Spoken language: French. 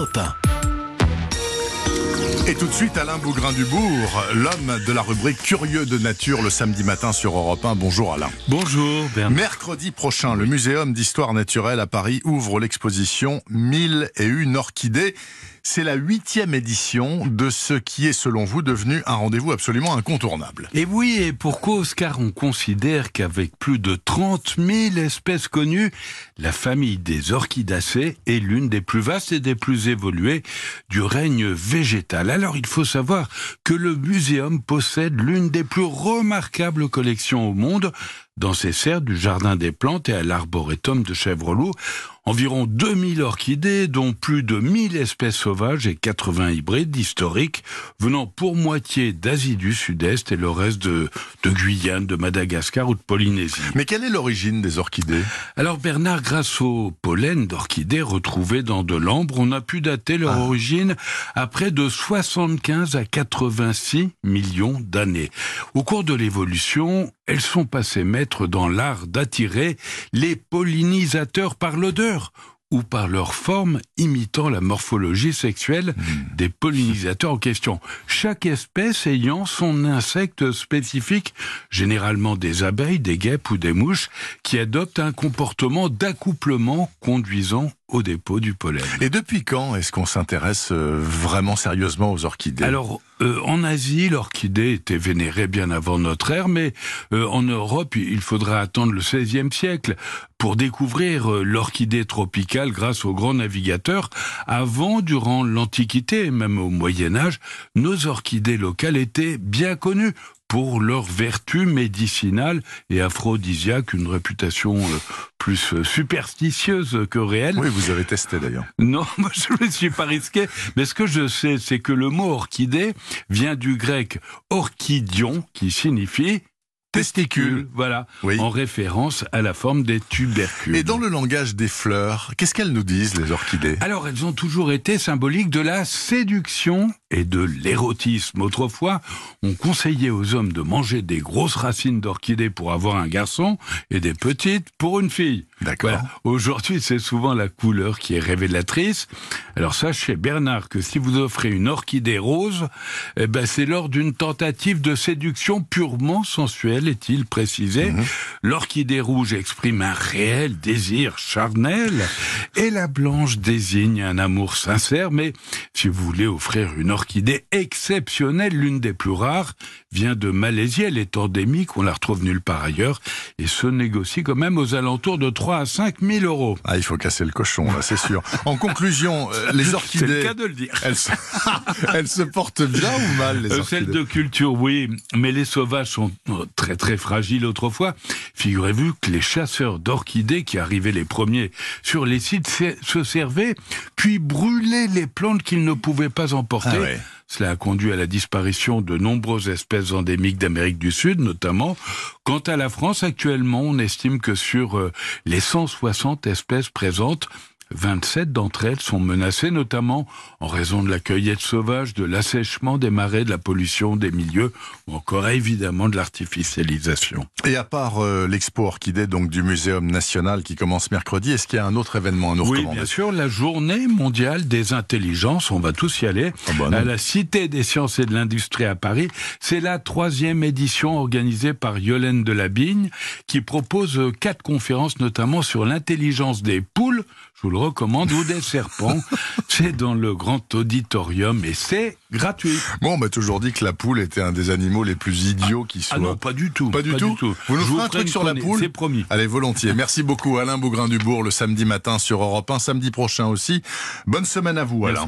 Europe 1. Et tout de suite, Alain Bougrain-Dubourg, l'homme de la rubrique Curieux de nature le samedi matin sur Europe 1. Bonjour Alain. Bonjour Bernard. Mercredi prochain, le Muséum d'histoire naturelle à Paris ouvre l'exposition 1001 orchidées. C'est la huitième édition de ce qui est, selon vous, devenu un rendez-vous absolument incontournable. Et oui, et pour cause, car on considère qu'avec plus de 30 000 espèces connues, la famille des orchidacées est l'une des plus vastes et des plus évoluées du règne végétal? Alors il faut savoir que le muséum possède l'une des plus remarquables collections au monde dans ses serres du Jardin des Plantes et à l'Arboretum de Chèvreloup environ 2000 orchidées, dont plus de 1000 espèces sauvages et 80 hybrides historiques, venant pour moitié d'Asie du Sud-Est et le reste de, de, Guyane, de Madagascar ou de Polynésie. Mais quelle est l'origine des orchidées? Alors Bernard, grâce au pollen d'orchidées retrouvées dans de l'ambre, on a pu dater leur ah. origine à près de 75 à 86 millions d'années. Au cours de l'évolution, elles sont passées maîtres dans l'art d'attirer les pollinisateurs par l'odeur ou par leur forme imitant la morphologie sexuelle hmm. des pollinisateurs en question. Chaque espèce ayant son insecte spécifique, généralement des abeilles, des guêpes ou des mouches, qui adoptent un comportement d'accouplement conduisant au dépôt du pollen. Et depuis quand est-ce qu'on s'intéresse euh, vraiment sérieusement aux orchidées? Alors, euh, en Asie, l'orchidée était vénérée bien avant notre ère, mais euh, en Europe, il faudra attendre le XVIe siècle pour découvrir l'orchidée tropicale grâce aux grands navigateurs. Avant, durant l'Antiquité et même au Moyen Âge, nos orchidées locales étaient bien connues pour leur vertu médicinale et aphrodisiaque, une réputation euh, plus euh, superstitieuse que réelle. Oui, vous avez testé d'ailleurs. Non, moi je ne me suis pas risqué, mais ce que je sais, c'est que le mot orchidée vient du grec orchidion, qui signifie testicules, voilà, en référence à la forme des tubercules. Et dans le langage des fleurs, qu'est-ce qu'elles nous disent, les orchidées? Alors, elles ont toujours été symboliques de la séduction et de l'érotisme. Autrefois, on conseillait aux hommes de manger des grosses racines d'orchidées pour avoir un garçon et des petites pour une fille. D'accord. Aujourd'hui, c'est souvent la couleur qui est révélatrice. Alors sachez, Bernard, que si vous offrez une orchidée rose, eh ben, c'est lors d'une tentative de séduction purement sensuelle, est-il précisé. Mhm. L'orchidée rouge exprime un réel désir charnel et la blanche désigne un amour sincère. Mais si vous voulez offrir une orchidée exceptionnelle, l'une des plus rares, vient de Malaisie. Elle est endémique, on la retrouve nulle part ailleurs et se négocie quand même aux alentours de 3 à 5 000 euros. Ah, il faut casser le cochon, là, c'est sûr. En conclusion, euh, les orchidées. C'est le cas de le dire. Elles se, elles se portent bien ou mal, les euh, orchidées Celles de culture, oui, mais les sauvages sont euh, très très fragiles autrefois. Figurez-vous que les chasseurs d'orchidées qui arrivaient les premiers sur les sites se servaient, puis brûlaient les plantes qu'ils ne pouvaient pas emporter. Ah cela a conduit à la disparition de nombreuses espèces endémiques d'Amérique du Sud, notamment. Quant à la France, actuellement, on estime que sur euh, les 160 espèces présentes, 27 d'entre elles sont menacées, notamment en raison de la cueillette sauvage, de l'assèchement des marais, de la pollution des milieux, ou encore évidemment de l'artificialisation. Et à part euh, l'expo orchidée donc du Muséum national qui commence mercredi, est-ce qu'il y a un autre événement à nous recommander Oui, bien sûr, la Journée mondiale des intelligences. On va tous y aller ah bah à la Cité des sciences et de l'industrie à Paris. C'est la troisième édition organisée par Yolène Delabigne qui propose quatre conférences, notamment sur l'intelligence des poules. Je vous le recommande, ou des serpents. c'est dans le grand auditorium et c'est gratuit. Bon, on m'a toujours dit que la poule était un des animaux les plus idiots qui soient. Ah non, pas du tout. Pas du, tout. Vous nous ferez un truc sur la poule C'est promis. Allez, volontiers. Merci beaucoup Alain Bougrain-Dubourg le samedi matin sur Europe 1, samedi prochain aussi. Bonne semaine à vous Alain.